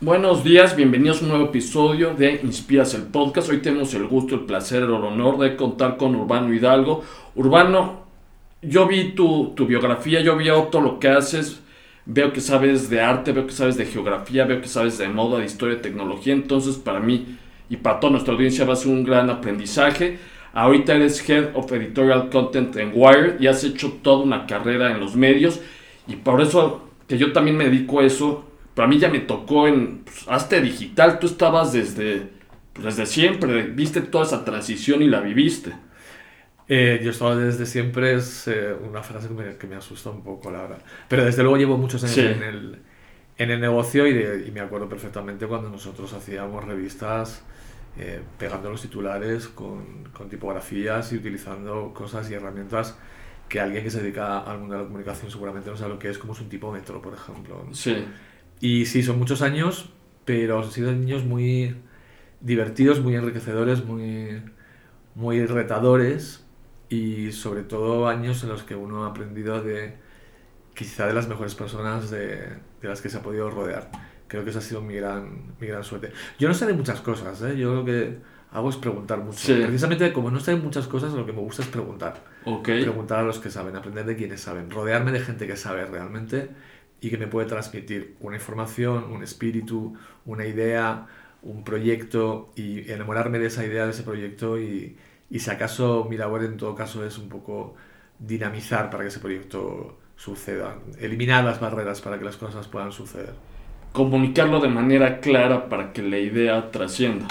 Buenos días, bienvenidos a un nuevo episodio de Inspiras el Podcast. Hoy tenemos el gusto, el placer, el honor de contar con Urbano Hidalgo. Urbano, yo vi tu, tu biografía, yo vi todo lo que haces, veo que sabes de arte, veo que sabes de geografía, veo que sabes de moda, de historia, de tecnología, entonces para mí y para toda nuestra audiencia va a ser un gran aprendizaje. Ahorita eres Head of Editorial Content en Wire y has hecho toda una carrera en los medios y por eso que yo también me dedico a eso, para mí ya me tocó en pues, Hazte Digital, tú estabas desde, pues, desde siempre, viste toda esa transición y la viviste. Eh, yo estaba desde siempre, es eh, una frase que me, que me, asusta un poco, la verdad. Pero desde luego llevo muchos años en, el, en el negocio y, y, me acuerdo perfectamente cuando nosotros hacíamos revistas eh, pegando los titulares con, con, tipografías y utilizando cosas y herramientas que alguien que se dedica al mundo de la comunicación seguramente no sabe lo que es, como es un tipómetro, por ejemplo. Sí. Y sí, son muchos años, pero han sido años muy divertidos, muy enriquecedores, muy, muy retadores y sobre todo años en los que uno ha aprendido de quizá de las mejores personas de, de las que se ha podido rodear. Creo que esa ha sido mi gran, mi gran suerte. Yo no sé de muchas cosas, ¿eh? yo lo que hago es preguntar mucho. Sí. Precisamente como no sé de muchas cosas, lo que me gusta es preguntar. Okay. Preguntar a los que saben, aprender de quienes saben, rodearme de gente que sabe realmente y que me puede transmitir una información, un espíritu, una idea, un proyecto y enamorarme de esa idea, de ese proyecto y, y si acaso mi labor en todo caso es un poco dinamizar para que ese proyecto suceda, eliminar las barreras para que las cosas puedan suceder. Comunicarlo de manera clara para que la idea trascienda.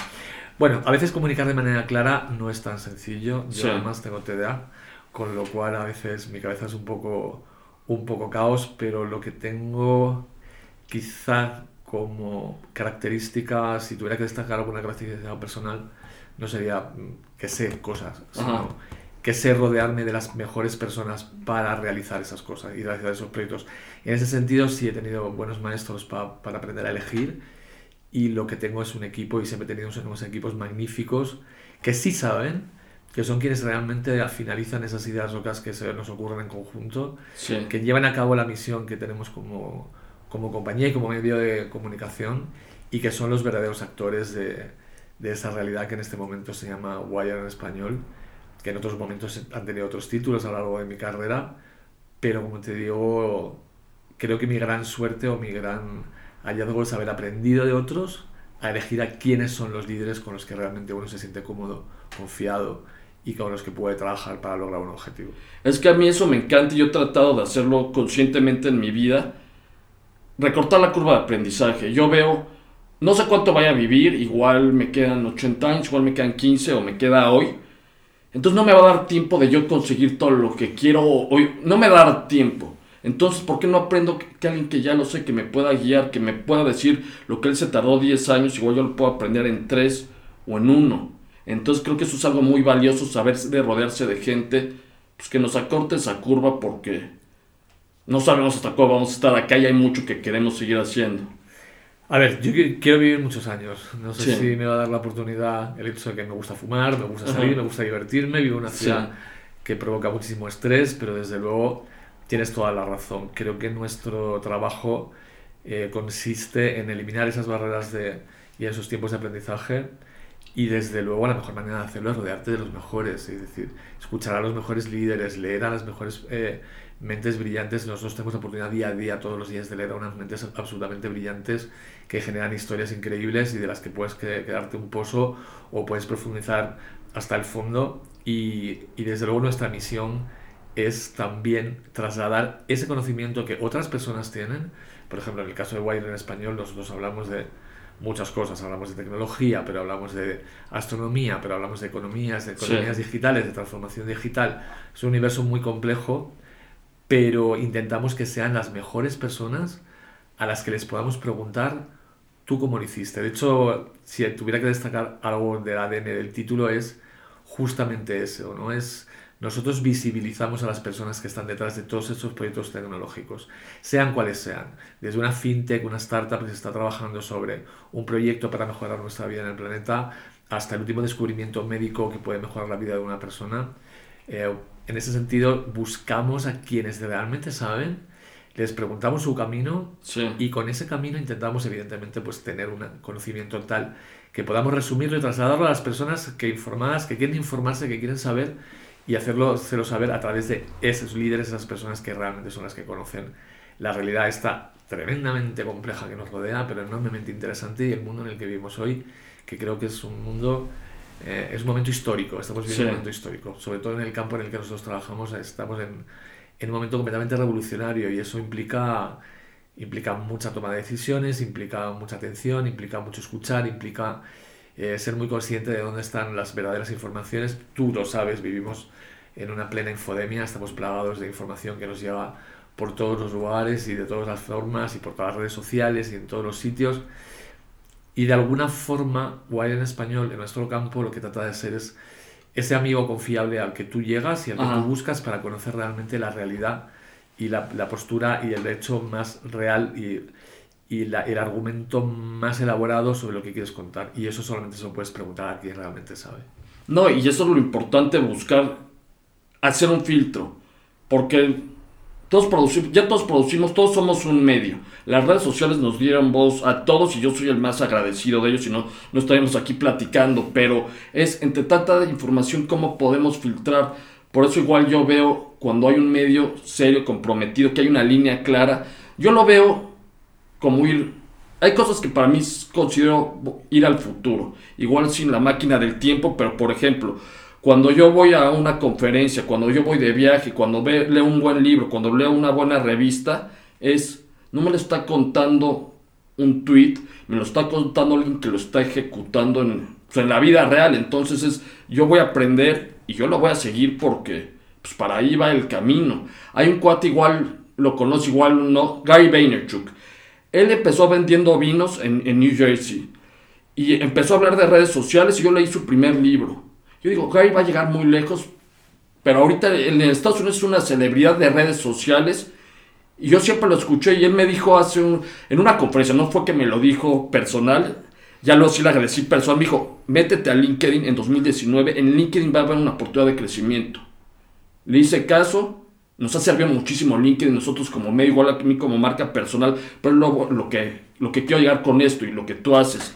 Bueno, a veces comunicar de manera clara no es tan sencillo. Yo Sí. además tengo TDA, con lo cual a veces mi cabeza es un poco, un poco caos, pero lo que tengo quizá como característica, si tuviera que destacar alguna característica personal, no sería mm, que sé cosas, sino Ajá. que sé rodearme de las mejores personas para realizar esas cosas y realizar esos proyectos. En ese sentido sí he tenido buenos maestros pa- para aprender a elegir y lo que tengo es un equipo y siempre he tenido unos equipos magníficos que sí saben, que son quienes realmente finalizan esas ideas locas que se nos ocurren en conjunto, Sí. que llevan a cabo la misión que tenemos como, como compañía y como medio de comunicación y que son los verdaderos actores de, de esa realidad que en este momento se llama Wire en español, que en otros momentos han tenido otros títulos a lo largo de mi carrera, pero como te digo, creo que mi gran suerte o mi gran hallazgo es haber aprendido de otros a elegir a quiénes son los líderes con los que realmente uno se siente cómodo, confiado y con los que puede trabajar para lograr un objetivo. Es que a mí eso me encanta y yo he tratado de hacerlo conscientemente en mi vida. Recortar la curva de aprendizaje. Yo veo, no sé cuánto vaya a vivir, igual me quedan 80 años, igual me quedan 15 o me queda hoy. Entonces no me va a dar tiempo de yo conseguir todo lo que quiero hoy. No me va a dar tiempo. Entonces, ¿por qué no aprendo que, alguien que ya lo sé, que me pueda guiar, que me pueda decir lo que él se tardó 10 años, igual yo lo puedo aprender en 3 o en 1? Entonces creo que eso es algo muy valioso, saber de rodearse de gente pues, que nos acorte esa curva porque no sabemos hasta cuándo vamos a estar acá y hay mucho que queremos seguir haciendo. A ver, yo qui- quiero vivir muchos años. No sé Sí. si me va a dar la oportunidad el hecho de que me gusta fumar, me gusta Ajá. salir, me gusta divertirme. Vivo en una Sí. ciudad que provoca muchísimo estrés, pero desde luego tienes toda la razón. Creo que nuestro trabajo eh, consiste en eliminar esas barreras de, y esos tiempos de aprendizaje. Y desde luego la mejor manera de hacerlo es rodearte de los mejores, es decir, escuchar a los mejores líderes, leer a las mejores eh, mentes brillantes. Nosotros tenemos la oportunidad día a día, todos los días, de leer a unas mentes absolutamente brillantes que generan historias increíbles y de las que puedes que- quedarte un pozo o puedes profundizar hasta el fondo. Y, y desde luego nuestra misión es también trasladar ese conocimiento que otras personas tienen. Por ejemplo, en el caso de Wire en español, nosotros hablamos de muchas cosas. Hablamos de tecnología, pero hablamos de astronomía, pero hablamos de economías, de economías Sí. digitales, de transformación digital. Es un universo muy complejo, pero intentamos que sean las mejores personas a las que les podamos preguntar tú cómo lo hiciste. De hecho, si tuviera que destacar algo del ADN del título es justamente eso, ¿no? Es nosotros visibilizamos a las personas que están detrás de todos estos proyectos tecnológicos, sean cuales sean, desde una fintech, una startup que se está trabajando sobre un proyecto para mejorar nuestra vida en el planeta, hasta el último descubrimiento médico que puede mejorar la vida de una persona. Eh, en ese sentido, buscamos a quienes realmente saben, les preguntamos su camino Sí. y con ese camino intentamos evidentemente pues tener un conocimiento tal que podamos resumirlo y trasladarlo a las personas que informadas, que quieren informarse, que quieren saber y hacerlo, hacerlo saber a través de esos líderes, esas personas que realmente son las que conocen la realidad esta tremendamente compleja que nos rodea, pero enormemente interesante y el mundo en el que vivimos hoy, que creo que es un mundo, eh, es un momento histórico, estamos viviendo Sí. un momento histórico, sobre todo en el campo en el que nosotros trabajamos, estamos en, en un momento completamente revolucionario y eso implica, implica mucha toma de decisiones, implica mucha atención, implica mucho escuchar, implica eh, ser muy consciente de dónde están las verdaderas informaciones. Tú lo sabes, vivimos en una plena infodemia, estamos plagados de información que nos llega por todos los lugares y de todas las formas y por todas las redes sociales y en todos los sitios. Y de alguna forma, Wire en español, en nuestro campo, lo que trata de ser es ese amigo confiable al que tú llegas y al que Ajá. tú buscas para conocer realmente la realidad y la, la postura y el hecho más real y, y la- el argumento más elaborado sobre lo que quieres contar. Y eso solamente se lo puedes preguntar a quien realmente sabe. No, y eso es lo importante, buscar hacer un filtro. Porque todos producimos, ya todos producimos, todos somos un medio. Las redes sociales nos dieron voz a todos y yo soy el más agradecido de ellos, si no, no estaríamos aquí platicando. Pero es entre tanta información cómo podemos filtrar. Por eso igual yo veo cuando hay un medio serio, comprometido, que hay una línea clara, yo lo veo como ir... Hay cosas que para mí considero ir al futuro. Igual sin la máquina del tiempo, pero por ejemplo, cuando yo voy a una conferencia, cuando yo voy de viaje, cuando leo un buen libro, cuando leo una buena revista, es... No me lo está contando un tweet, me lo está contando alguien que lo está ejecutando en, en la vida real. Entonces es, yo voy a aprender y yo lo voy a seguir porque pues para ahí va el camino. Hay un cuate igual, lo conoce igual, ¿no? Gary Vaynerchuk. Él empezó vendiendo vinos en, en New Jersey y empezó a hablar de redes sociales y yo leí su primer libro. Yo digo, Gary va a llegar muy lejos, pero ahorita en Estados Unidos es una celebridad de redes sociales y yo siempre lo escuché y él me dijo hace un, en una conferencia, no fue que me lo dijo personal, ya lo sí le agradecí personal, me dijo, métete a LinkedIn en 2019, en LinkedIn va a haber una oportunidad de crecimiento. Le hice caso, nos ha servido muchísimo LinkedIn, nosotros como medio, igual a mí como marca personal, pero luego lo que, lo que quiero llegar con esto y lo que tú haces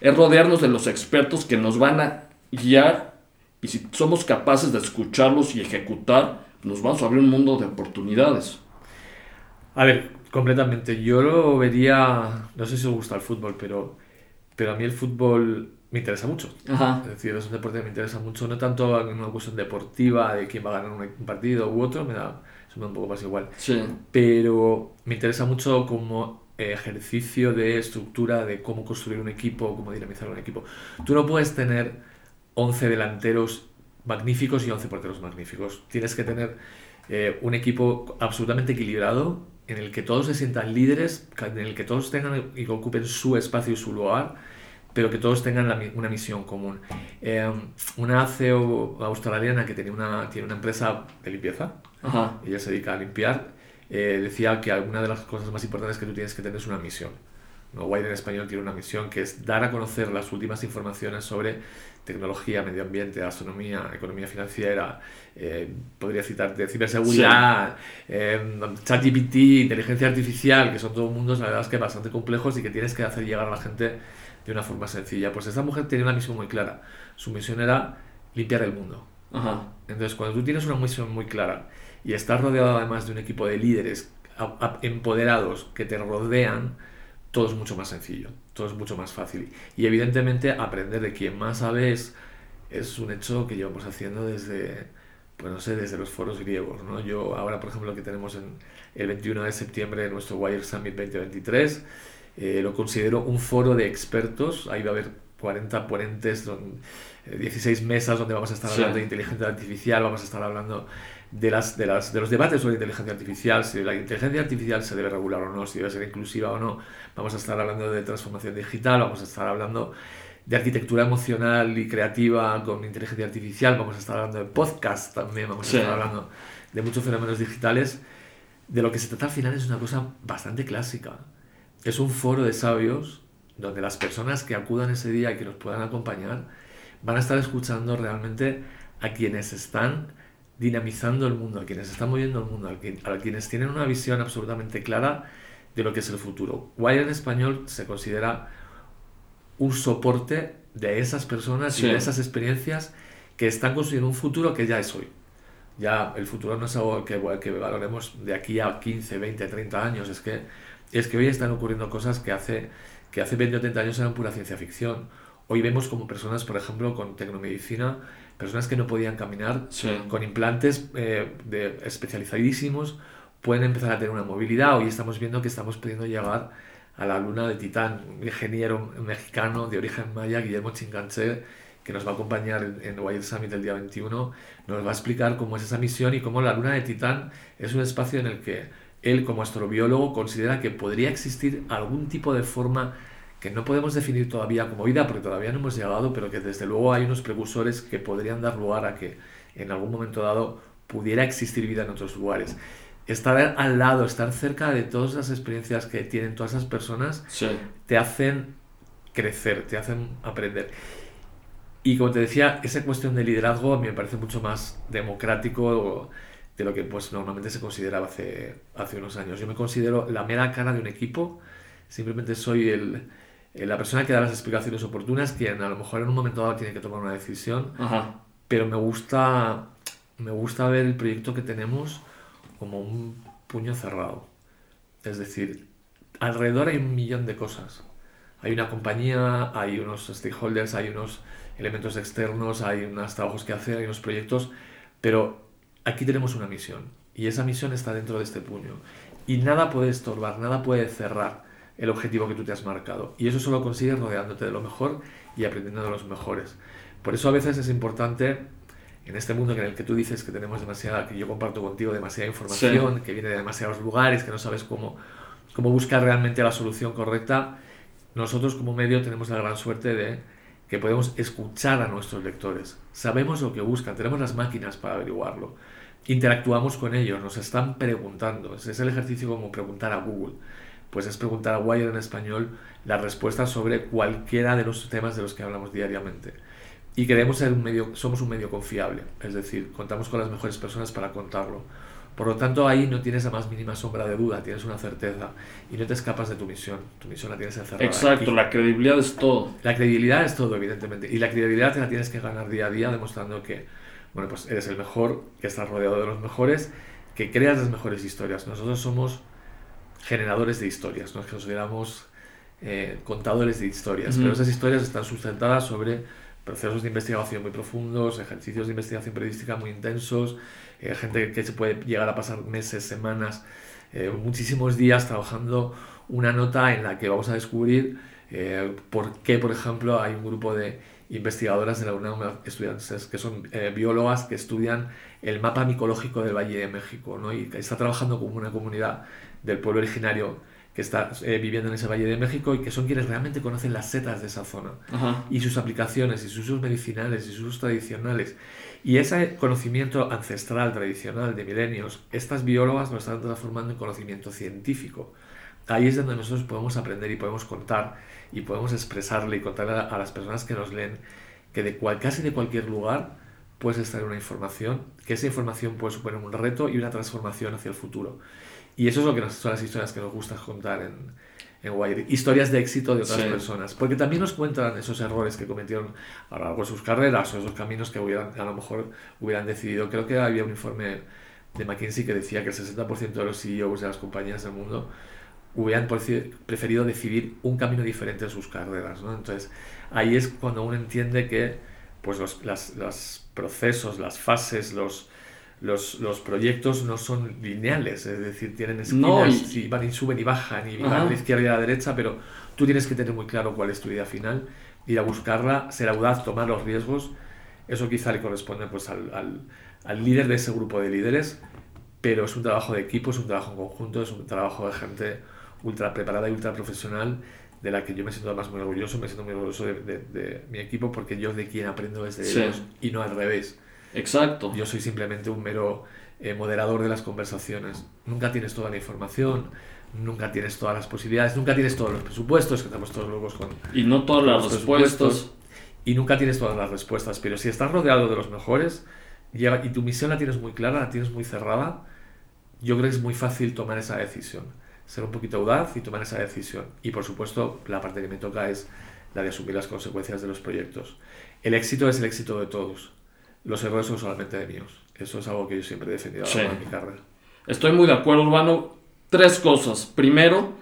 es rodearnos de los expertos que nos van a guiar y si somos capaces de escucharlos y ejecutar, nos vamos a abrir un mundo de oportunidades. A ver, completamente. Yo lo vería, no sé si os gusta el fútbol, pero, pero a mí el fútbol me interesa mucho. Ajá. Es decir, es un deporte que me interesa mucho, no tanto en una cuestión deportiva de quién va a ganar un partido u otro, me da, eso me da un poco más igual. Sí. Pero me interesa mucho como ejercicio de estructura, de cómo construir un equipo, cómo dinamizar un equipo. Tú no puedes tener 11 delanteros magníficos y 11 porteros magníficos. Tienes que tener eh, un equipo absolutamente equilibrado en el que todos se sientan líderes, en el que todos tengan y ocupen su espacio y su lugar, pero que todos tengan la una misión común. Eh, una CEO australiana que tenía una, tiene una empresa de limpieza, Ajá. ella se dedica a limpiar, eh, decía que alguna de las cosas más importantes que tú tienes que tener es una misión. ¿no? Wide en español tiene una misión que es dar a conocer las últimas informaciones sobre tecnología, medio ambiente, astronomía, economía financiera, eh, podría citarte ciberseguridad, eh, ChatGPT, inteligencia artificial, que son todos mundos, la verdad es que bastante complejos y que tienes que hacer llegar a la gente de una forma sencilla. Pues esta mujer tenía una misión muy clara. Su misión era limpiar el mundo. Ajá. Entonces, cuando tú tienes una misión muy clara y estás rodeado además de un equipo de líderes empoderados que te rodean, todo es mucho más sencillo, todo es mucho más fácil. Y evidentemente aprender de quien más sabe es, es un hecho que llevamos haciendo desde, pues no sé, desde los foros griegos. ¿no? Yo ahora, por ejemplo, que tenemos en el 21 de septiembre nuestro Wire Summit 2023, eh, lo considero un foro de expertos. Ahí va a haber 40 ponentes, don- eh, 16 mesas donde vamos a estar Sí. hablando de inteligencia artificial, vamos a estar hablando de, las, de, las, de los debates sobre inteligencia artificial, si la inteligencia artificial se debe regular o no, si debe ser inclusiva o no. Vamos a estar hablando de transformación digital, vamos a estar hablando de arquitectura emocional y creativa con inteligencia artificial, vamos a estar hablando de podcast también, vamos Sí. a estar hablando de muchos fenómenos digitales. De lo que se trata al final es una cosa bastante clásica. Es un foro de sabios donde las personas que acudan ese día y que nos puedan acompañar van a estar escuchando realmente a quienes están dinamizando el mundo, a quienes están moviendo el mundo, a quienes tienen una visión absolutamente clara de lo que es el futuro. Wire en español se considera un soporte de esas personas y de esas experiencias que están construyendo un futuro que ya es hoy. Ya el futuro no es algo que, que valoremos de aquí a 15, 20, 30 años, es que, es que hoy están ocurriendo cosas que hace, que hace 20 o 30 años eran pura ciencia ficción. Hoy vemos como personas, por ejemplo, con tecnomedicina, personas que no podían caminar, con implantes eh, de, especializadísimos, pueden empezar a tener una movilidad. Hoy estamos viendo que estamos pudiendo llegar a la luna de Titán, un ingeniero mexicano de origen maya, Guillermo Chinganche, que nos va a acompañar en, Wild Summit el día 21, nos va a explicar cómo es esa misión y cómo la luna de Titán es un espacio en el que él como astrobiólogo considera que podría existir algún tipo de forma que no podemos definir todavía como vida porque todavía no hemos llegado, pero que desde luego hay unos precursores que podrían dar lugar a que en algún momento dado pudiera existir vida en otros lugares. Estar al lado, estar cerca de todas las experiencias que tienen todas esas personas, te hacen crecer, te hacen aprender. Y como te decía, esa cuestión de liderazgo a mí me parece mucho más democrático de lo que pues normalmente se consideraba hace, hace unos años. Yo me considero la mera cara de un equipo, simplemente soy el, la persona que da las explicaciones oportunas, quien a lo mejor en un momento dado tiene que tomar una decisión, pero me gusta, me gusta ver el proyecto que tenemos como un puño cerrado. Es decir, alrededor hay un millón de cosas. Hay una compañía, hay unos stakeholders, hay unos elementos externos, hay unos trabajos que hacer, hay unos proyectos, pero aquí tenemos una misión y esa misión está dentro de este puño y nada puede estorbar, nada puede cerrar el objetivo que tú te has marcado. Y eso solo consigues rodeándote de lo mejor y aprendiendo de los mejores. Por eso a veces es importante, en este mundo en el que tú dices que tenemos demasiada, que yo comparto contigo demasiada información, que viene de demasiados lugares, que no sabes cómo, cómo buscar realmente la solución correcta, nosotros como medio tenemos la gran suerte de que podemos escuchar a nuestros lectores. Sabemos lo que buscan, tenemos las máquinas para averiguarlo. Interactuamos con ellos, nos están preguntando. Es el ejercicio como preguntar a Google pues es preguntar a Wire en español las respuestas sobre cualquiera de los temas de los que hablamos diariamente. Y queremos ser un medio, somos un medio confiable, es decir, contamos con las mejores personas para contarlo. Por lo tanto, ahí no tienes la más mínima sombra de duda, tienes una certeza y no te escapas de tu misión. Tu misión la tienes encerrada. Exacto, la credibilidad es todo. La credibilidad es todo, evidentemente. Y la credibilidad te la tienes que ganar día a día demostrando que, bueno, pues eres el mejor, que estás rodeado de los mejores, que creas las mejores historias. Nosotros somos generadores de historias, nos consideramos eh, contadores de historias, pero esas historias están sustentadas sobre procesos de investigación muy profundos, ejercicios de investigación periodística muy intensos, eh, gente que se puede llegar a pasar meses, semanas, eh, muchísimos días trabajando una nota en la que vamos a descubrir por qué, por ejemplo, hay un grupo de investigadoras de la UNAM, estudiantes que son biólogas que estudian el mapa micológico del Valle de México, ¿no? y está trabajando como una comunidad del pueblo originario que está eh, viviendo en ese Valle de México y que son quienes realmente conocen las setas de esa zona y sus aplicaciones y sus usos medicinales y sus usos tradicionales. Y ese conocimiento ancestral, tradicional, de milenios, estas biólogas lo están transformando en conocimiento científico. Ahí es donde nosotros podemos aprender y podemos contar y podemos expresarle y contarle a, las personas que nos leen que de cual, casi de cualquier lugar puedes extraer una información, que esa información puede suponer un reto y una transformación hacia el futuro. Y eso es lo que son las historias que nos gusta contar en, en Wire. Historias de éxito de otras personas. Porque también nos cuentan esos errores que cometieron a lo largo de sus carreras o esos caminos que hubieran, a lo mejor hubieran decidido. Creo que había un informe de McKinsey que decía que el 60% de los CEOs de las compañías del mundo hubieran preferido decidir un camino diferente en sus carreras. ¿no? Entonces, ahí es cuando uno entiende que pues los, las, los procesos, las fases, los, los, los, proyectos no son lineales, es decir, tienen esquinas y... van y suben y bajan y van a la izquierda y a la derecha, pero tú tienes que tener muy claro cuál es tu idea final, ir a buscarla, ser audaz, tomar los riesgos. Eso quizá le corresponde pues, al, al, al líder de ese grupo de líderes, pero es un trabajo de equipo, es un trabajo en conjunto, es un trabajo de gente ultra preparada y ultra profesional de la que yo me siento más muy orgulloso, me siento muy orgulloso de, de, mi equipo porque yo de quien aprendo es de ellos y no al revés. Exacto. Yo soy simplemente un mero eh, moderador de las conversaciones. Nunca tienes toda la información, nunca tienes todas las posibilidades, nunca tienes todos los presupuestos, que estamos todos locos con... Y no todas las respuestas. Y nunca tienes todas las respuestas, pero si estás rodeado de los mejores, y tu misión la tienes muy clara, la tienes muy cerrada, yo creo que es muy fácil tomar esa decisión. Ser un poquito audaz y tomar esa decisión. Y por supuesto, la parte que me toca es la de asumir las consecuencias de los proyectos. El éxito es el éxito de todos. Los errores son solamente de míos. Eso es algo que yo siempre he defendido en mi carrera. Estoy muy de acuerdo, Urbano. Tres cosas. Primero,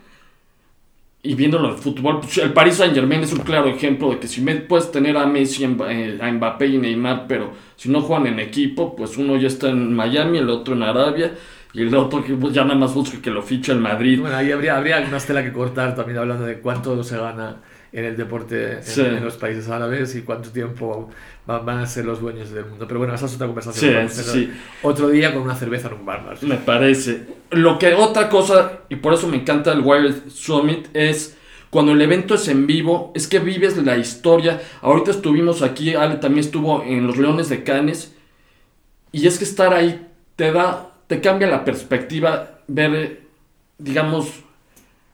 y viéndolo el fútbol, pues el Paris Saint Germain es un claro ejemplo de que si puedes tener a Messi, eh, a Mbappé y Neymar, pero si no juegan en equipo, pues uno ya está en Miami, el otro en Arabia, y el otro que pues, ya nada más busca que lo ficha el Madrid. Bueno, ahí habría, habría una estela que cortar también hablando de cuánto se gana en el deporte en, los países árabes y cuánto tiempo van, a ser los dueños del mundo. Pero bueno, esa es otra conversación. Sí, Otro día con una cerveza en un bar. Me parece. Lo que otra cosa, y por eso me encanta el Wild Summit, es cuando el evento es en vivo, es que vives la historia. Ahorita estuvimos aquí, Ale también estuvo en los Leones de Canes, y es que estar ahí te da, te cambia la perspectiva, ver, digamos,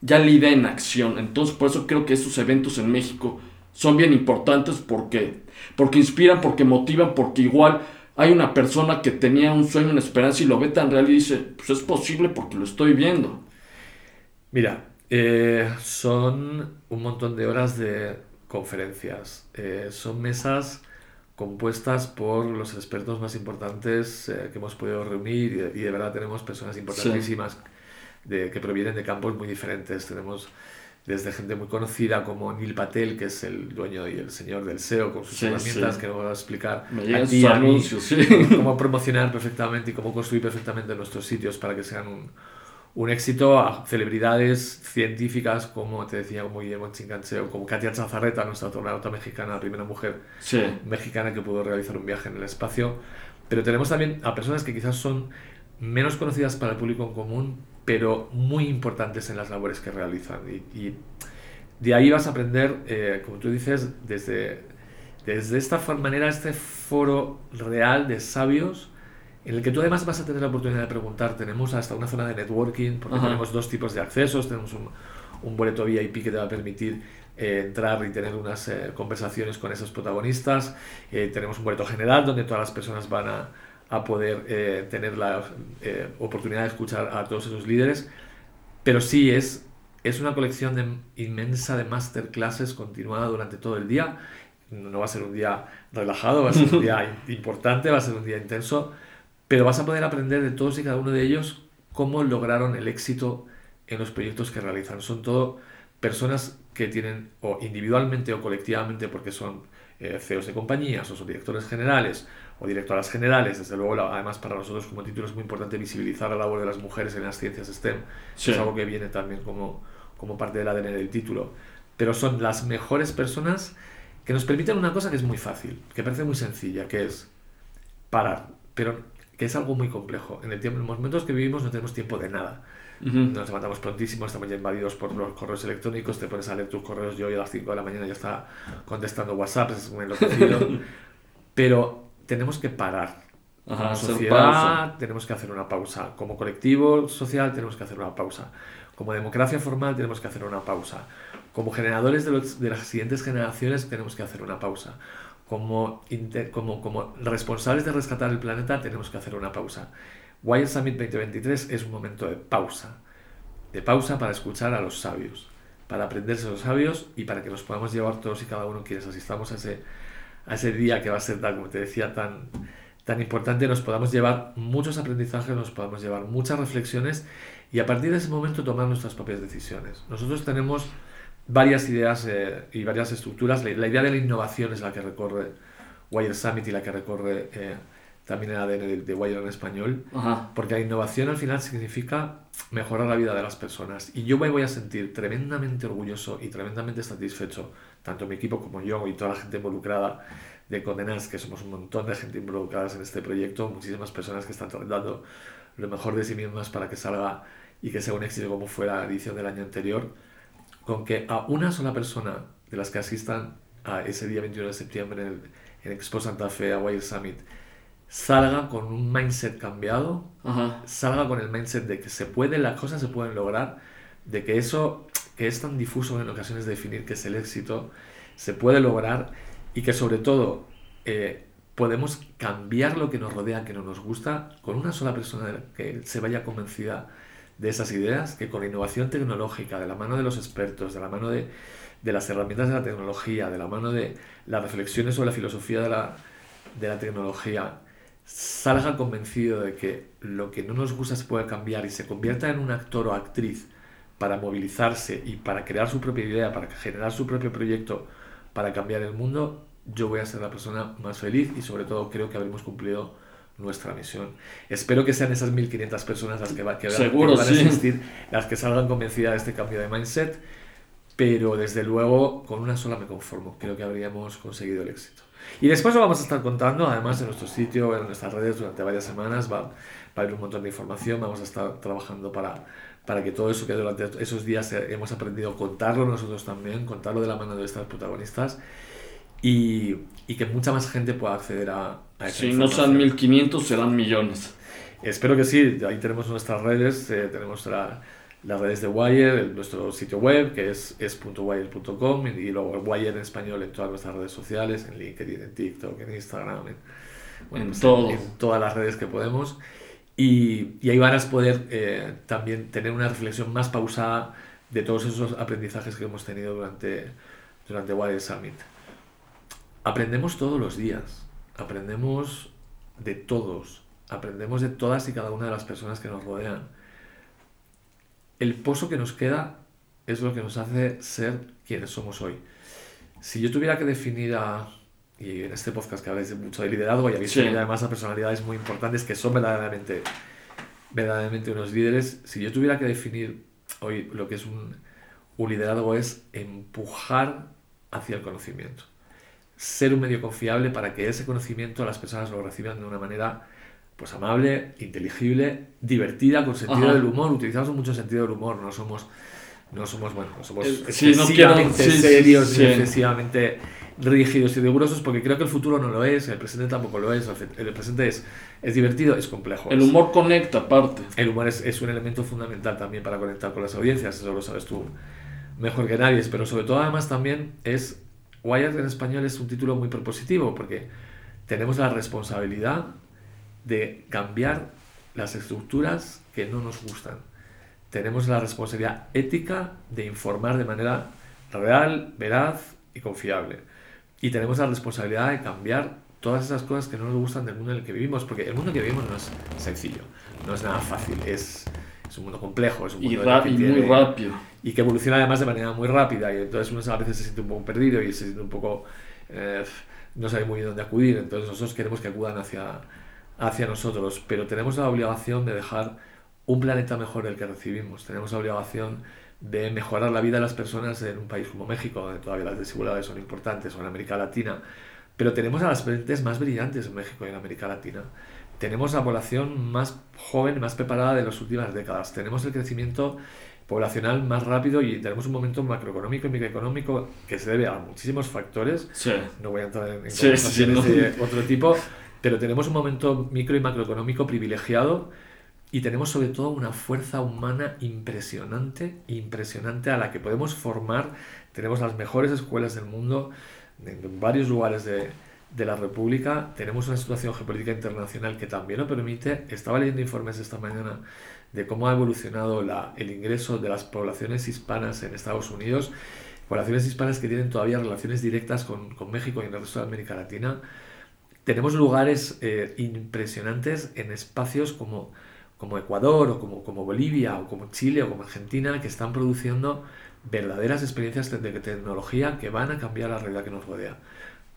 ya la idea en acción. Entonces, por eso creo que estos eventos en México son bien importantes porque, porque inspiran, porque motivan, porque igual hay una persona que tenía un sueño, una esperanza y lo ve tan real y dice, pues es posible porque lo estoy viendo. Mira, eh, son un montón de horas de conferencias, eh, son mesas compuestas por los expertos más importantes eh, que hemos podido reunir y de, verdad tenemos personas importantísimas que provienen de campos muy diferentes. Tenemos desde gente muy conocida como Neil Patel, que es el dueño y el señor del SEO, con sus herramientas que nos va a explicar a ti, a mí, cómo promocionar perfectamente y cómo construir perfectamente nuestros sitios para que sean un, un éxito a celebridades científicas como te decía como Guillermo Chincancheo, como Katia Chazarreta, nuestra astronauta mexicana, la primera mujer mexicana que pudo realizar un viaje en el espacio. Pero tenemos también a personas que quizás son menos conocidas para el público en común, pero muy importantes en las labores que realizan. Y, de ahí vas a aprender, eh, como tú dices, desde, desde esta manera, este foro real de sabios, en el que tú además vas a tener la oportunidad de preguntar. Tenemos hasta una zona de networking, porque tenemos dos tipos de accesos. Tenemos un, un boleto VIP que te va a permitir eh, entrar y tener unas eh, conversaciones con esos protagonistas. tenemos un boleto general donde todas las personas van a, a poder eh, tener la eh, oportunidad de escuchar a todos esos líderes, pero sí es, es una colección de, inmensa de masterclasses continuada durante todo el día. No va a ser un día relajado, va a ser un día importante, va a ser un día intenso, pero vas a poder aprender de todos y cada uno de ellos cómo lograron el éxito en los proyectos que realizan. Son todo personas que tienen, o individualmente o colectivamente, porque son eh, CEOs de compañías o son directores generales o directoras generales. Desde luego, además para nosotros como título es muy importante visibilizar la labor de las mujeres en las ciencias STEM. Es algo que viene también como, como parte del ADN del título. Pero son las mejores personas que nos permiten una cosa que es muy fácil, que parece muy sencilla, que es parar, pero que es algo muy complejo. En el tiempo, en los momentos que vivimos no tenemos tiempo de nada. Nos levantamos prontísimo, estamos ya invadidos por los correos electrónicos, te pones a leer tus correos, yo hoy a las 5 de la mañana ya está contestando WhatsApp, es muy enloquecido. pero tenemos que parar. Como sociedad tenemos que hacer una pausa. Como colectivo social tenemos que hacer una pausa. Como democracia formal tenemos que hacer una pausa. Como generadores de, las siguientes generaciones tenemos que hacer una pausa. Como, como, como responsables de rescatar el planeta tenemos que hacer una pausa. Wild Summit 2023 es un momento de pausa. De pausa para escuchar a los sabios. Para aprenderse a los sabios y para que nos podamos llevar todos y cada uno quienes asistamos a ese a ese día que va a ser, tan, como te decía, tan, tan importante, nos podamos llevar muchos aprendizajes, nos podamos llevar muchas reflexiones y a partir de ese momento tomar nuestras propias decisiones. Nosotros tenemos varias ideas eh, y varias estructuras. La, idea de la innovación es la que recorre Wire Summit y la que recorre eh, también el ADN de, de Wire en español, porque la innovación al final significa mejorar la vida de las personas. Y yo me voy a sentir tremendamente orgulloso y tremendamente satisfecho tanto mi equipo como yo y toda la gente involucrada de Condenas, que somos un montón de gente involucrada en este proyecto, muchísimas personas que están dando lo mejor de sí mismas para que salga y que sea un éxito como fue la edición del año anterior, con que a una sola persona de las que asistan a ese día 21 de septiembre en, el, Expo Santa Fe a Wild Summit salga con un mindset cambiado, salga con el mindset de que se puede, las cosas se pueden lograr, de que eso que es tan difuso en ocasiones de definir qué es el éxito, se puede lograr y que sobre todo eh, podemos cambiar lo que nos rodea, que no nos gusta, con una sola persona que se vaya convencida de esas ideas, que con innovación tecnológica, de la mano de los expertos, de la mano de, de las herramientas de la tecnología, de la mano de las reflexiones sobre la filosofía de la, de la tecnología, salga convencido de que lo que no nos gusta se puede cambiar y se convierta en un actor o actriz para movilizarse y para crear su propia idea, para generar su propio proyecto, para cambiar el mundo, yo voy a ser la persona más feliz y sobre todo creo que habremos cumplido nuestra misión. Espero que sean esas 1.500 personas las que, va, que, Seguro, van a sí. existir, las que salgan convencidas de este cambio de mindset, pero desde luego con una sola me conformo. Creo que habríamos conseguido el éxito. Y después lo vamos a estar contando, además en nuestro sitio, en nuestras redes durante varias semanas, va, va a haber un montón de información, vamos a estar trabajando para, para que todo eso que durante esos días hemos aprendido contarlo nosotros también, contarlo de la mano de estas protagonistas. Y, y que mucha más gente pueda acceder a, a Si no sean 1500, serán millones. Espero que sí, ahí tenemos nuestras redes, eh, tenemos la, las redes de Wire, el- nuestro sitio web que es es.wire.com y luego el Wire en español en todas nuestras redes sociales, en LinkedIn, en TikTok, en Instagram, en, bueno, En pues todo. en todas las redes que podemos. Y, y ahí van a poder eh, también tener una reflexión más pausada de todos esos aprendizajes que hemos tenido durante, durante Wire Summit. Aprendemos todos los días, aprendemos de todos, aprendemos de todas y cada una de las personas que nos rodean. El pozo que nos queda es lo que nos hace ser quienes somos hoy. Si yo tuviera que definir a, y en este podcast que habláis mucho de liderazgo y habéis Sí. tenido además a personalidades muy importantes que son verdaderamente, verdaderamente unos líderes, si yo tuviera que definir hoy lo que es un, un liderazgo es empujar hacia el conocimiento. Ser un medio confiable para que ese conocimiento las personas lo reciban de una manera pues amable, inteligible, divertida, con sentido Ajá. del humor. Utilizamos mucho sentido del humor, no somos, no somos, bueno, no somos Eh, sí, no quiero- excesivamente sí, sí, serios sí. excesivamente rígidos y rigurosos, porque creo que el futuro no lo es, el presente tampoco lo es, el presente es, es divertido, es complejo. El es- humor conecta, aparte. el humor es, es un elemento fundamental también para conectar con las audiencias, eso lo sabes tú mejor que nadie, pero sobre todo además también es, Wired en español es un título muy propositivo porque tenemos la responsabilidad de cambiar las estructuras que no nos gustan. Tenemos la responsabilidad ética de informar de manera real, veraz y confiable. Y tenemos la responsabilidad de cambiar todas esas cosas que no nos gustan del mundo en el que vivimos, porque el mundo que vivimos no es sencillo, no es nada fácil, es, es un mundo complejo, es un Y, mundo ra- que y muy tiene- rápido. y que evoluciona además de manera muy rápida y entonces uno a veces se siente un poco perdido y se siente un poco eh, no sabe muy bien dónde acudir entonces nosotros queremos que acudan hacia, hacia nosotros pero tenemos la obligación de dejar un planeta mejor del que recibimos tenemos la obligación de mejorar la vida de las personas en un país como México donde todavía las desigualdades son importantes o en América Latina pero tenemos a las mentes más brillantes en México y en América Latina tenemos la población más joven, más preparada de las últimas décadas. Tenemos el crecimiento poblacional más rápido y tenemos un momento macroeconómico y microeconómico que se debe a muchísimos factores. Sí. No voy a entrar en, en Sí, no. de otro tipo, pero tenemos un momento micro y macroeconómico privilegiado y tenemos sobre todo una fuerza humana impresionante, impresionante a la que podemos formar. Tenemos las mejores escuelas del mundo en varios lugares de, de la República. Tenemos una situación geopolítica internacional que también lo permite. Estaba leyendo informes esta mañana de cómo ha evolucionado la- el ingreso de las poblaciones hispanas en Estados Unidos, poblaciones hispanas que tienen todavía relaciones directas con, con México y en el resto de América Latina. Tenemos lugares eh, impresionantes en espacios como, como Ecuador o como, como Bolivia o como Chile o como Argentina que están produciendo verdaderas experiencias de, tecnología que van a cambiar la realidad que nos rodea.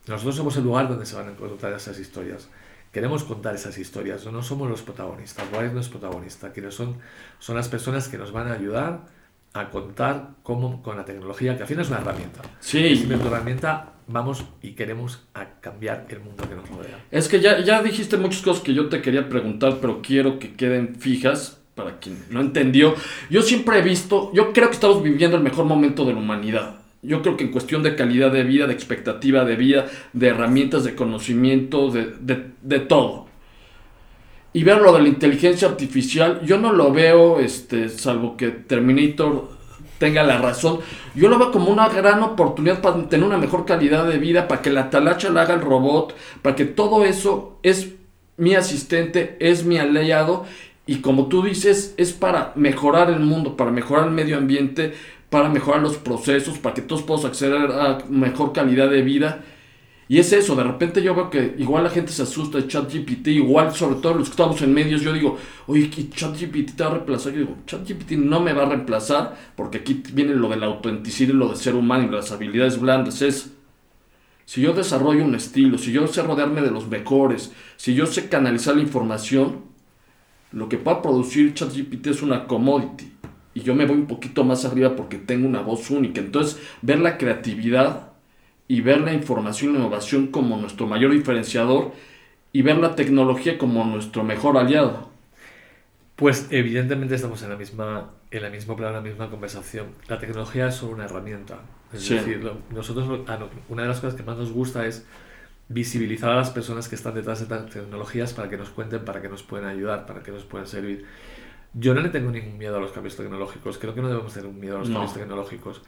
Nosotros somos el lugar donde se van a contar esas historias. Queremos contar esas historias, no somos los protagonistas. Wise no es protagonista. Quienes son, son las personas que nos van a ayudar a contar cómo con la tecnología, que al final es una herramienta. Sí. Es una herramienta, vamos y queremos a cambiar el mundo que nos rodea. Es que ya, ya dijiste muchas cosas que yo te quería preguntar, pero quiero que queden fijas para quien no entendió. Yo siempre he visto, yo creo que estamos viviendo el mejor momento de la humanidad. Yo creo que en cuestión de calidad de vida, de expectativa de vida, de herramientas de conocimiento, de, de, de todo. Y ver lo de la inteligencia artificial, yo no lo veo, este, salvo que Terminator tenga la razón. Yo lo veo como una gran oportunidad para tener una mejor calidad de vida, para que la talacha la haga el robot, para que todo eso es mi asistente, es mi aliado y como tú dices, es para mejorar el mundo, para mejorar el medio ambiente, para mejorar los procesos, para que todos podamos acceder a mejor calidad de vida. Y es eso, de repente yo veo que igual la gente se asusta de ChatGPT, igual sobre todo los que estamos en medios, yo digo, oye, ChatGPT te va a reemplazar. Yo digo, ChatGPT no me va a reemplazar, porque aquí viene lo de la autenticidad y lo de ser humano y las habilidades blandas. Es, si yo desarrollo un estilo, si yo sé rodearme de los mejores, si yo sé canalizar la información, lo que va a producir ChatGPT es una commodity. Y yo me voy un poquito más arriba porque tengo una voz única. Entonces, ver la creatividad y ver la información e innovación como nuestro mayor diferenciador y ver la tecnología como nuestro mejor aliado. Pues evidentemente estamos en la misma, en la misma plano, en la misma conversación. La tecnología es solo una herramienta. Es decir, nosotros una de las cosas que más nos gusta es visibilizar a las personas que están detrás de estas tecnologías para que nos cuenten, para que nos puedan ayudar, para que nos puedan servir. Yo no le tengo ningún miedo a los cambios tecnológicos, creo que no debemos tener un miedo a los cambios tecnológicos.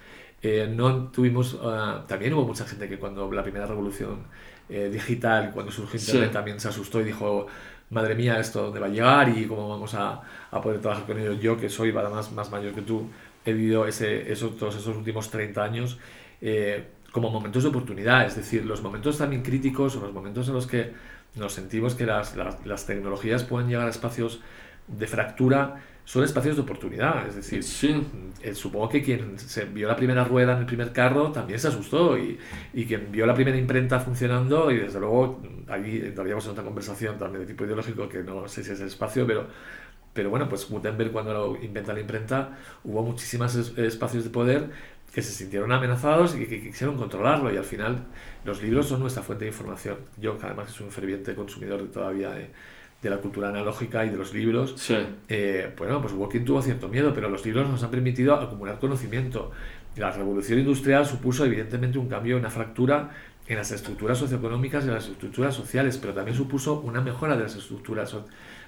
Eh, no tuvimos, ah, también hubo mucha gente que cuando la primera revolución eh, digital, cuando surgió Internet, también se asustó y dijo, madre mía, esto dónde va a llegar y cómo vamos a, a poder trabajar con ello. Yo, que soy además más mayor que tú, he vivido ese, esos, todos esos últimos 30 años eh, como momentos de oportunidad, es decir, los momentos también críticos o los momentos en los que nos sentimos que las, las, las tecnologías pueden llegar a espacios de fractura son espacios de oportunidad. Es decir, sí. Eh, supongo que quien se vio la primera rueda en el primer carro también se asustó y, y quien vio la primera imprenta funcionando y desde luego ahí entraríamos en otra conversación también de tipo ideológico que no sé si es el espacio, pero, pero bueno, pues Gutenberg cuando lo inventa la imprenta hubo muchísimos espacios de poder que se sintieron amenazados y que, quisieron controlarlo y al final los libros son nuestra fuente de información. Yo que además soy un ferviente consumidor de todavía de de la cultura analógica y de los libros, eh, bueno, pues quien tuvo cierto miedo, pero los libros nos han permitido acumular conocimiento. La revolución industrial supuso evidentemente un cambio, una fractura en las estructuras socioeconómicas y en las estructuras sociales, pero también supuso una mejora de las estructuras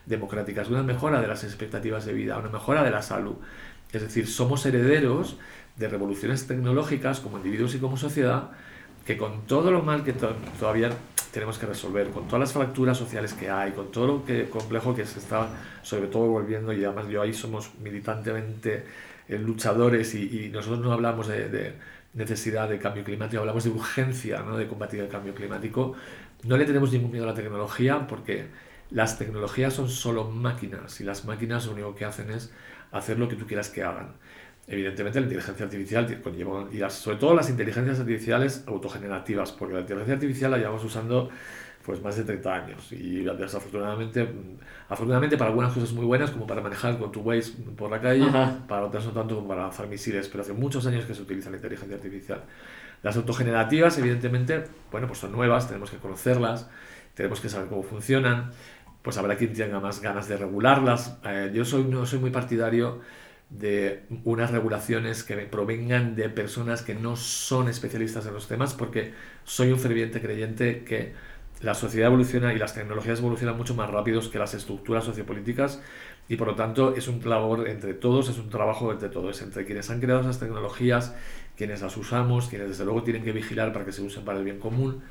democráticas, una mejora de las expectativas de vida, una mejora de la salud. Es decir, somos herederos de revoluciones tecnológicas como individuos y como sociedad, que con todo lo mal que todavía tenemos que resolver, con todas las fracturas sociales que hay, con todo lo que complejo que se está sobre todo volviendo, y además yo ahí somos militantemente eh, luchadores y, nosotros no hablamos de, necesidad de cambio climático, hablamos de urgencia ¿no? de combatir el cambio climático. No le tenemos ningún miedo a la tecnología porque las tecnologías son solo máquinas y las máquinas lo único que hacen es hacer lo que tú quieras que hagan. Evidentemente la inteligencia artificial conlleva, y sobre todo las inteligencias artificiales autogenerativas, porque la inteligencia artificial la llevamos usando pues más de 30 años y desafortunadamente, afortunadamente para algunas cosas muy buenas como para manejar con tu Waze por la calle, para otras no tanto como para lanzar misiles, pero hace muchos años que se utiliza la inteligencia artificial. Las autogenerativas evidentemente, bueno, pues son nuevas, tenemos que conocerlas, tenemos que saber cómo funcionan, pues habrá quien tenga más ganas de regularlas. Eh, yo soy, no soy muy partidario de unas regulaciones que provengan de personas que no son especialistas en los temas, porque soy un ferviente creyente que la sociedad evoluciona y las tecnologías evolucionan mucho más rápidos que las estructuras sociopolíticas y por lo tanto es un labor entre todos, es un trabajo entre todos, entre quienes han creado esas tecnologías, quienes las usamos, quienes desde luego tienen que vigilar para que se usen para el bien común,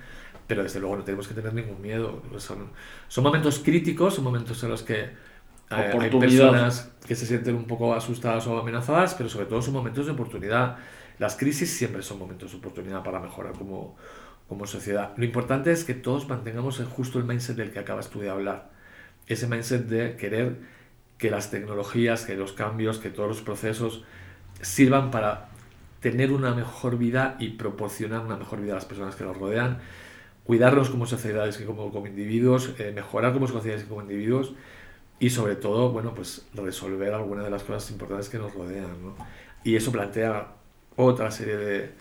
pero desde luego no tenemos que tener ningún miedo. Son, son momentos críticos, son momentos en los que hay personas que se sienten un poco asustadas o amenazadas, pero sobre todo son momentos de oportunidad. Las crisis siempre son momentos de oportunidad para mejorar como, como sociedad. Lo importante es que todos mantengamos justo el mindset del que acabas tú de hablar. Ese mindset de querer que las tecnologías, que los cambios, que todos los procesos sirvan para tener una mejor vida y proporcionar una mejor vida a las personas que nos rodean, cuidarnos como sociedades y como, como individuos, eh, mejorar como sociedades y como individuos y sobre todo, bueno, pues resolver algunas de las cosas importantes que nos rodean, ¿no? Y eso plantea otra serie de,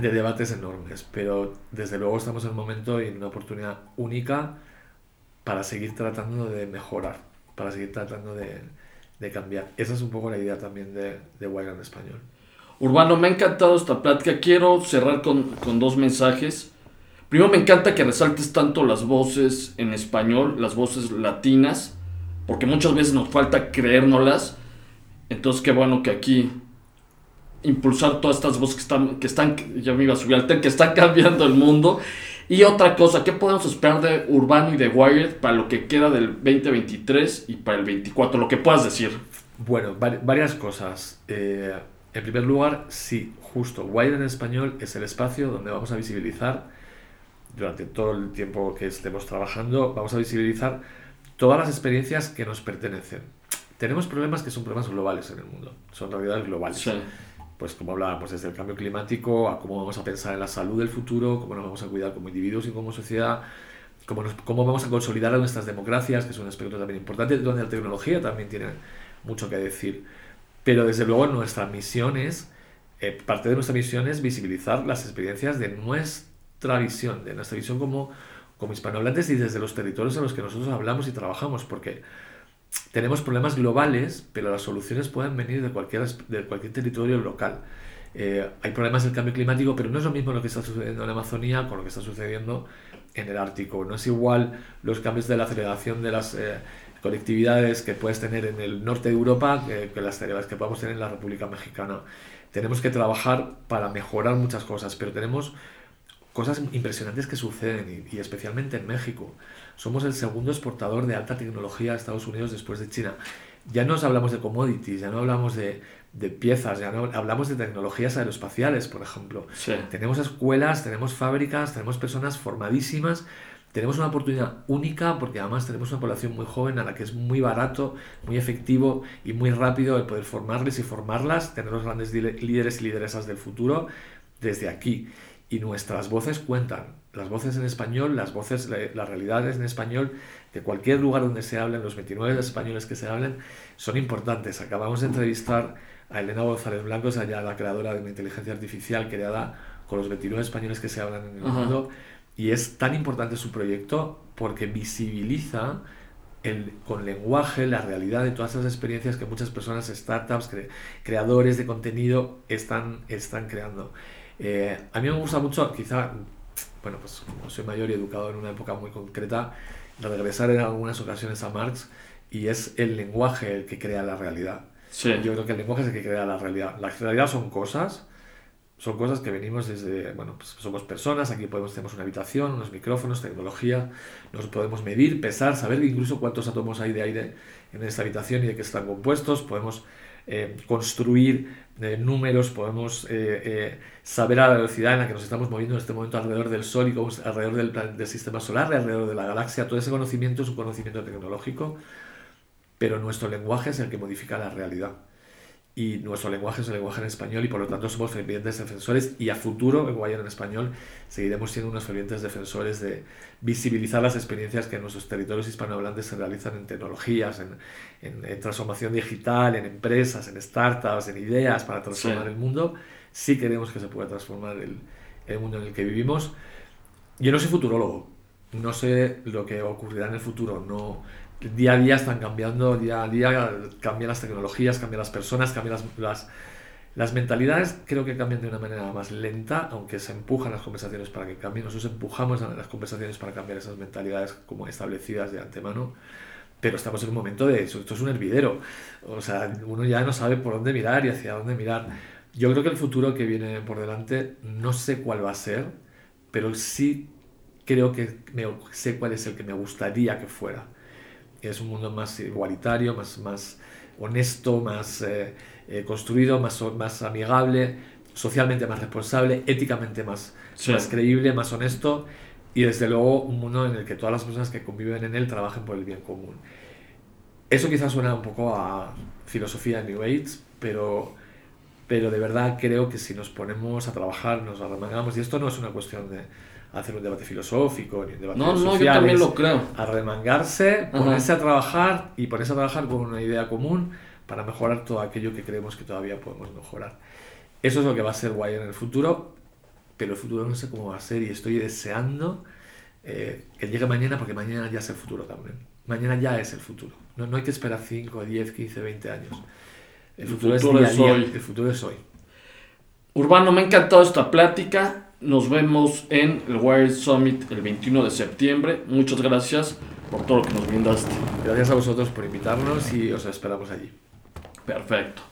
de debates enormes, pero desde luego estamos en un momento y en una oportunidad única para seguir tratando de mejorar, para seguir tratando de, de cambiar. Esa es un poco la idea también de, de en Español. Urbano, me ha encantado esta plática. Quiero cerrar con, con dos mensajes. Primero, me encanta que resaltes tanto las voces en español, las voces latinas porque muchas veces nos falta creérnoslas. Entonces, qué bueno que aquí impulsar todas estas voces que están, que están, ya me iba a subir al tren, que están cambiando el mundo. Y otra cosa, ¿qué podemos esperar de Urbano y de Wired para lo que queda del 2023 y para el 24? Lo que puedas decir. Bueno, varias cosas. Eh, en primer lugar, sí, justo, Wired en español es el espacio donde vamos a visibilizar, durante todo el tiempo que estemos trabajando, vamos a visibilizar todas las experiencias que nos pertenecen. Tenemos problemas que son problemas globales en el mundo, son realidades globales. Pues como hablábamos, desde el cambio climático a cómo vamos a pensar en la salud del futuro, cómo nos vamos a cuidar como individuos y como sociedad, cómo, cómo vamos a consolidar nuestras democracias, que es un aspecto también importante, donde la tecnología también tiene mucho que decir. Pero desde luego nuestra misión es, eh, parte de nuestra misión es visibilizar las experiencias de nuestra visión, de nuestra visión como, como hispanohablantes y desde los territorios en los que nosotros hablamos y trabajamos, porque tenemos problemas globales, pero las soluciones pueden venir de cualquier, de cualquier territorio local. Eh, hay problemas del cambio climático, pero no es lo mismo lo que está sucediendo en la Amazonía con lo que está sucediendo en el Ártico. No es igual los cambios de la aceleración de las eh, conectividades que puedes tener en el norte de Europa que, que las que podemos tener en la República Mexicana. Tenemos que trabajar para mejorar muchas cosas, pero tenemos cosas impresionantes que suceden y, especialmente en México. Somos el segundo exportador de alta tecnología a Estados Unidos después de China. Ya no hablamos de commodities, ya no hablamos de, de piezas, ya no hablamos de tecnologías aeroespaciales, por ejemplo. Tenemos escuelas, tenemos fábricas, tenemos personas formadísimas, tenemos una oportunidad única porque además tenemos una población muy joven a la que es muy barato, muy efectivo y muy rápido el poder formarles y formarlas, tener los grandes líderes y lideresas del futuro desde aquí y nuestras voces cuentan. Las voces en español, las voces, las realidades en español, de cualquier lugar donde se hablen, los 29 españoles que se hablen, son importantes. Acabamos de entrevistar a Elena González Blanco, allá la creadora de una inteligencia artificial creada con los 29 españoles que se hablan en el mundo. Y es tan importante su proyecto porque visibiliza el, con lenguaje la realidad de todas esas experiencias que muchas personas, startups, creadores de contenido están, están creando. Eh, a mí me gusta mucho, quizá, bueno, pues como soy mayor y educado en una época muy concreta, regresar en algunas ocasiones a Marx y es el lenguaje el que crea la realidad. Yo creo que el lenguaje es el que crea la realidad. La realidad son cosas, son cosas que venimos desde, bueno, pues somos personas, aquí podemos, tenemos una habitación, unos micrófonos, tecnología, nos podemos medir, pesar, saber incluso cuántos átomos hay de aire en esta habitación y de qué están compuestos, podemos eh, construir eh, números, podemos eh, saber a la velocidad en la que nos estamos moviendo en este momento alrededor del Sol y alrededor del, del sistema solar, alrededor de la galaxia. Todo ese conocimiento es un conocimiento tecnológico, pero nuestro lenguaje es el que modifica la realidad y nuestro lenguaje es el lenguaje en español y por lo tanto somos fervientes defensores y a futuro en Guayana en español seguiremos siendo unos fervientes defensores de visibilizar las experiencias que en nuestros territorios hispanohablantes se realizan en tecnologías, en, en, transformación digital, en empresas, en startups, en ideas para transformar el mundo. Sí queremos que se pueda transformar el, el mundo en el que vivimos. Yo no soy futurólogo, no sé lo que ocurrirá en el futuro, no día a día están cambiando, día a día cambian las tecnologías, cambian las personas, cambian las, las, mentalidades, creo que cambian de una manera más lenta, aunque se empujan las conversaciones para que cambien, nosotros empujamos las conversaciones para cambiar esas mentalidades como establecidas de antemano, pero estamos en un momento de, esto es un hervidero, o sea, uno ya no sabe por dónde mirar y hacia dónde mirar. Yo creo que el futuro que viene por delante, no sé cuál va a ser, pero sí creo que me, sé cuál es el que me gustaría que fuera es un mundo más igualitario, más, más honesto, más eh, eh, construido, más, más amigable, socialmente más responsable, éticamente más, más creíble, más honesto y desde luego un mundo en el que todas las personas que conviven en él trabajen por el bien común. Eso quizás suena un poco a filosofía New Age, pero, pero de verdad creo que si nos ponemos a trabajar, nos arremangamos, y esto no es una cuestión de hacer un debate filosófico ni un debate no, no, yo también lo creo. A remangarse, ponerse a trabajar y ponerse a trabajar con una idea común para mejorar todo aquello que creemos que todavía podemos mejorar. Eso es lo que va a ser Wire en el futuro, pero el futuro no sé cómo va a ser y estoy deseando eh, que llegue mañana porque mañana ya es el futuro también. Mañana ya es el futuro. No, no hay que esperar 5, 10, 15, 20 años. El futuro, es, día día, hoy. El futuro es hoy. Urbano, me ha encantado esta plática. Nos vemos en el Wired Summit el 21 de septiembre. Muchas gracias por todo lo que nos brindaste. Gracias a vosotros por invitarnos y os esperamos allí. Perfecto.